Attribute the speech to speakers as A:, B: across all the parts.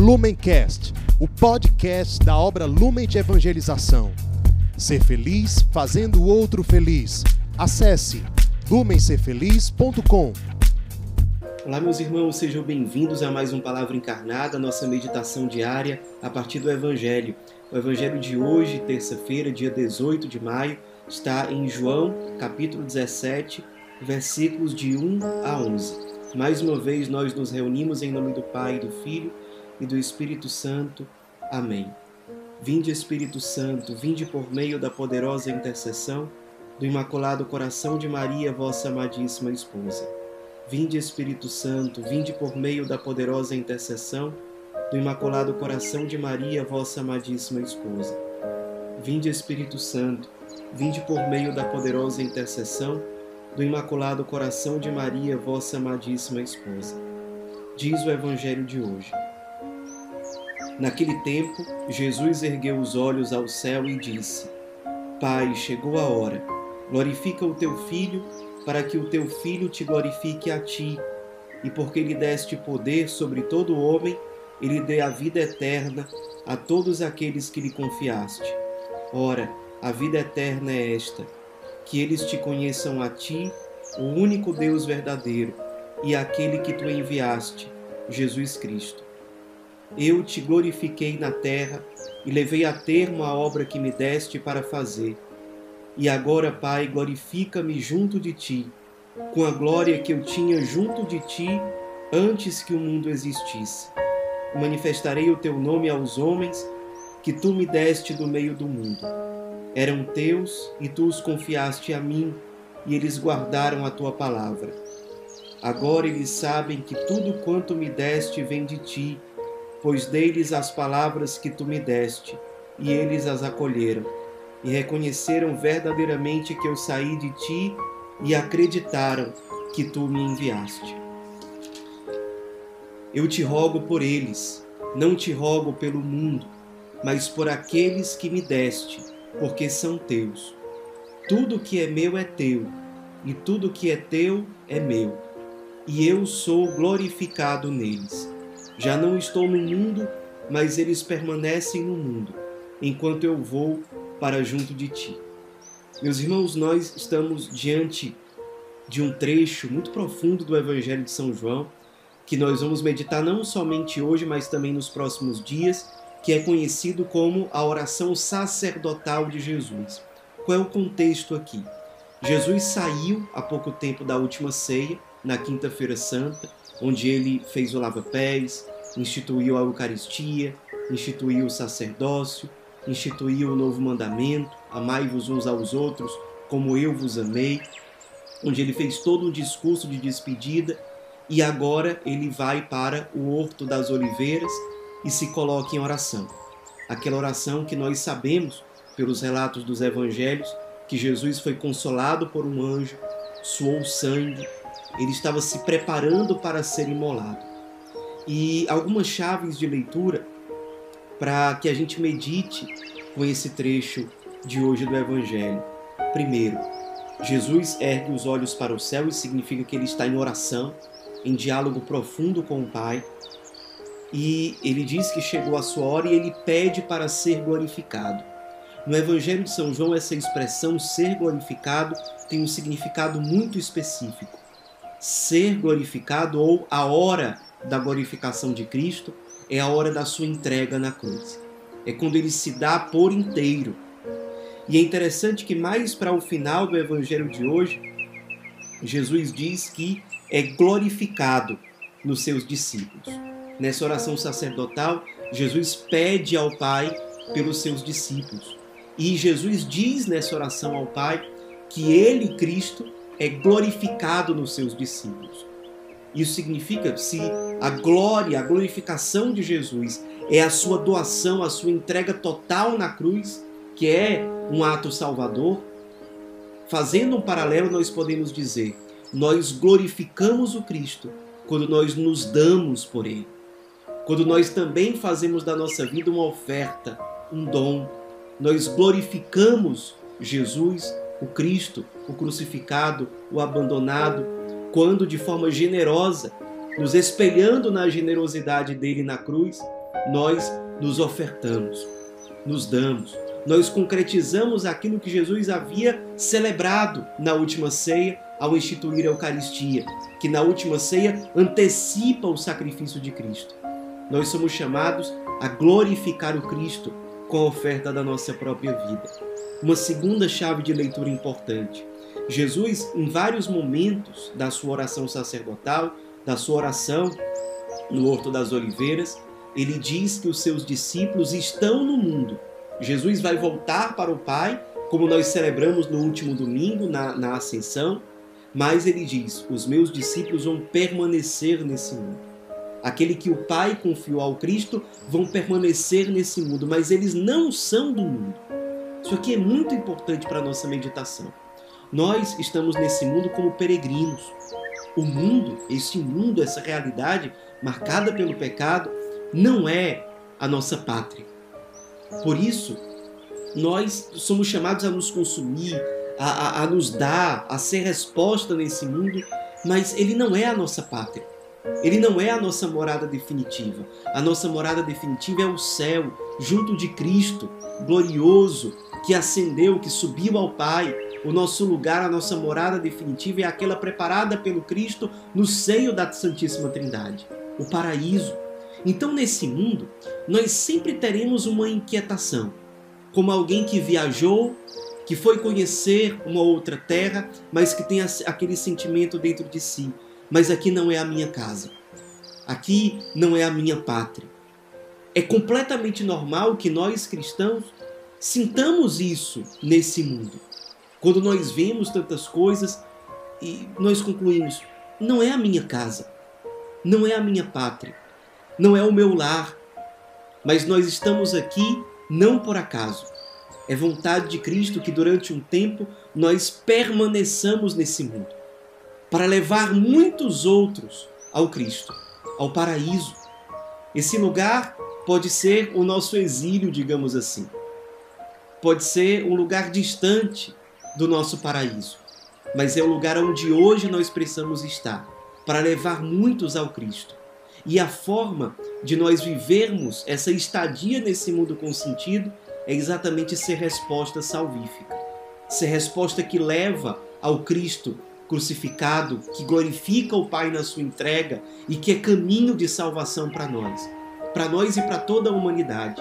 A: Lumencast, o podcast da obra Lumen de Evangelização. Ser feliz fazendo o outro feliz. Acesse lumencerfeliz.com.
B: Olá, meus irmãos, sejam bem-vindos a mais um Palavra Encarnada, nossa meditação diária a partir do Evangelho. O Evangelho de hoje, terça-feira, dia 18 de maio, está em João, capítulo 17, versículos de 1 a 11. Mais uma vez nós nos reunimos em nome do Pai, do Filho e do Espírito Santo. Amém. Vinde, Espírito Santo, vinde por meio da poderosa intercessão do Imaculado Coração de Maria, vossa amadíssima esposa. Vinde, Espírito Santo, vinde por meio da poderosa intercessão do Imaculado Coração de Maria, vossa amadíssima esposa. Vinde, Espírito Santo, vinde por meio da poderosa intercessão do Imaculado Coração de Maria, vossa amadíssima esposa. Diz o Evangelho de hoje. Naquele tempo, Jesus ergueu os olhos ao céu e disse: Pai, chegou a hora. Glorifica o teu filho, para que o teu filho te glorifique a ti, e porque lhe deste poder sobre todo homem, ele dê a vida eterna a todos aqueles que lhe confiaste. Ora, a vida eterna é esta: que eles te conheçam a ti, o único Deus verdadeiro, e aquele que tu enviaste, Jesus Cristo. Eu te glorifiquei na terra e levei a termo a obra que me deste para fazer. E agora, Pai, glorifica-me junto de ti, com a glória que eu tinha junto de ti antes que o mundo existisse. Manifestarei o teu nome aos homens que tu me deste do meio do mundo. Eram teus e tu os confiaste a mim, e eles guardaram a tua palavra. Agora eles sabem que tudo quanto me deste vem de ti pois dei-lhes as palavras que tu me deste, e eles as acolheram, e reconheceram verdadeiramente que eu saí de ti, e acreditaram que tu me enviaste. Eu te rogo por eles, não te rogo pelo mundo, mas por aqueles que me deste, porque são teus. Tudo que é meu é teu, e tudo que é teu é meu, e eu sou glorificado neles. Já não estou no mundo, mas eles permanecem no mundo, enquanto eu vou para junto de ti. Meus irmãos, nós estamos diante de um trecho muito profundo do Evangelho de São João, que nós vamos meditar não somente hoje, mas também nos próximos dias, que é conhecido como a oração sacerdotal de Jesus. Qual é o contexto aqui? Jesus saiu há pouco tempo da última ceia, na Quinta-feira Santa, onde ele fez o lava-pés, instituiu a Eucaristia, instituiu o sacerdócio, instituiu o novo mandamento: amai-vos uns aos outros como eu vos amei, onde ele fez todo um discurso de despedida e agora ele vai para o Horto das Oliveiras e se coloca em oração. Aquela oração que nós sabemos pelos relatos dos evangelhos que Jesus foi consolado por um anjo, suou sangue, ele estava se preparando para ser imolado e algumas chaves de leitura para que a gente medite com esse trecho de hoje do Evangelho. Primeiro, Jesus ergue os olhos para o céu e significa que ele está em oração, em diálogo profundo com o Pai. E ele diz que chegou a sua hora e ele pede para ser glorificado. No Evangelho de São João, essa expressão ser glorificado tem um significado muito específico. Ser glorificado ou a hora da glorificação de Cristo é a hora da sua entrega na cruz. É quando ele se dá por inteiro. E é interessante que mais para o final do evangelho de hoje, Jesus diz que é glorificado nos seus discípulos. Nessa oração sacerdotal, Jesus pede ao Pai pelos seus discípulos. E Jesus diz nessa oração ao Pai que ele, Cristo, é glorificado nos seus discípulos. Isso significa se a glória, a glorificação de Jesus é a sua doação, a sua entrega total na cruz, que é um ato salvador. Fazendo um paralelo, nós podemos dizer: nós glorificamos o Cristo quando nós nos damos por Ele. Quando nós também fazemos da nossa vida uma oferta, um dom. Nós glorificamos Jesus, o Cristo, o crucificado, o abandonado, quando de forma generosa, nos espelhando na generosidade dele na cruz, nós nos ofertamos, nos damos, nós concretizamos aquilo que Jesus havia celebrado na última ceia ao instituir a Eucaristia, que na última ceia antecipa o sacrifício de Cristo. Nós somos chamados a glorificar o Cristo com a oferta da nossa própria vida. Uma segunda chave de leitura importante. Jesus, em vários momentos da sua oração sacerdotal, da sua oração no Horto das Oliveiras, ele diz que os seus discípulos estão no mundo. Jesus vai voltar para o Pai, como nós celebramos no último domingo, na, na Ascensão, mas ele diz: os meus discípulos vão permanecer nesse mundo. Aquele que o Pai confiou ao Cristo vão permanecer nesse mundo, mas eles não são do mundo. Isso aqui é muito importante para a nossa meditação. Nós estamos nesse mundo como peregrinos. O mundo, esse mundo, essa realidade marcada pelo pecado, não é a nossa pátria. Por isso, nós somos chamados a nos consumir, a, a, a nos dar, a ser resposta nesse mundo, mas ele não é a nossa pátria. Ele não é a nossa morada definitiva. A nossa morada definitiva é o céu, junto de Cristo, glorioso, que ascendeu, que subiu ao Pai. O nosso lugar, a nossa morada definitiva é aquela preparada pelo Cristo no seio da Santíssima Trindade, o paraíso. Então, nesse mundo, nós sempre teremos uma inquietação, como alguém que viajou, que foi conhecer uma outra terra, mas que tem aquele sentimento dentro de si mas aqui não é a minha casa. Aqui não é a minha pátria. É completamente normal que nós cristãos sintamos isso nesse mundo. Quando nós vemos tantas coisas e nós concluímos: não é a minha casa, não é a minha pátria, não é o meu lar, mas nós estamos aqui não por acaso. É vontade de Cristo que durante um tempo nós permaneçamos nesse mundo para levar muitos outros ao Cristo, ao paraíso. Esse lugar pode ser o nosso exílio, digamos assim. Pode ser um lugar distante do nosso paraíso, mas é o lugar onde hoje nós precisamos estar para levar muitos ao Cristo. E a forma de nós vivermos essa estadia nesse mundo com sentido é exatamente ser resposta salvífica, ser resposta que leva ao Cristo crucificado, que glorifica o Pai na sua entrega e que é caminho de salvação para nós, para nós e para toda a humanidade.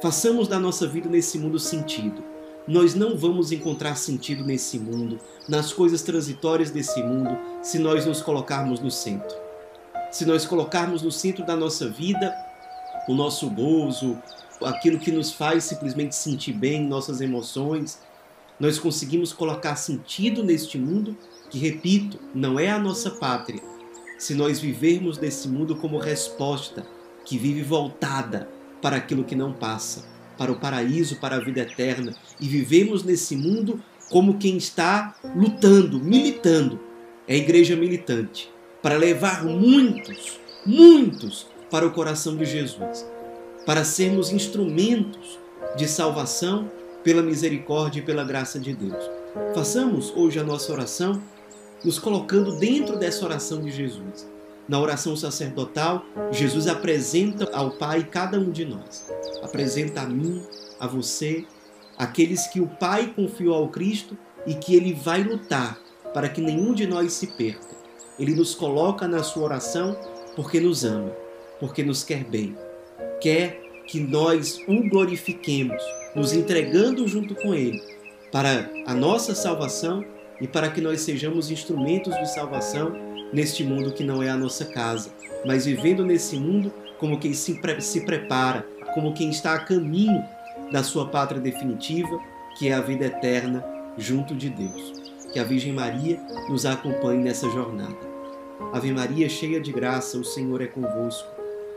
B: Façamos da nossa vida nesse mundo sentido. Nós não vamos encontrar sentido nesse mundo, nas coisas transitórias desse mundo, se nós nos colocarmos no centro. Se nós colocarmos no centro da nossa vida o nosso gozo, aquilo que nos faz simplesmente sentir bem, nossas emoções, nós conseguimos colocar sentido neste mundo, que, repito, não é a nossa pátria, se nós vivermos nesse mundo como resposta que vive voltada para aquilo que não passa, para o paraíso, para a vida eterna, e vivemos nesse mundo como quem está lutando, militando. É a igreja militante, para levar muitos, muitos para o coração de Jesus, para sermos instrumentos de salvação pela misericórdia e pela graça de Deus. Façamos hoje a nossa oração nos colocando dentro dessa oração de Jesus. Na oração sacerdotal, Jesus apresenta ao Pai cada um de nós. Apresenta a mim, a você, aqueles que o Pai confiou ao Cristo e que ele vai lutar para que nenhum de nós se perca. Ele nos coloca na sua oração porque nos ama, porque nos quer bem. Quer que nós o glorifiquemos, nos entregando junto com Ele para a nossa salvação e para que nós sejamos instrumentos de salvação neste mundo que não é a nossa casa, mas vivendo nesse mundo como quem se, pre se prepara, como quem está a caminho da sua pátria definitiva, que é a vida eterna junto de Deus. Que a Virgem Maria nos acompanhe nessa jornada. Ave Maria, cheia de graça, o Senhor é convosco.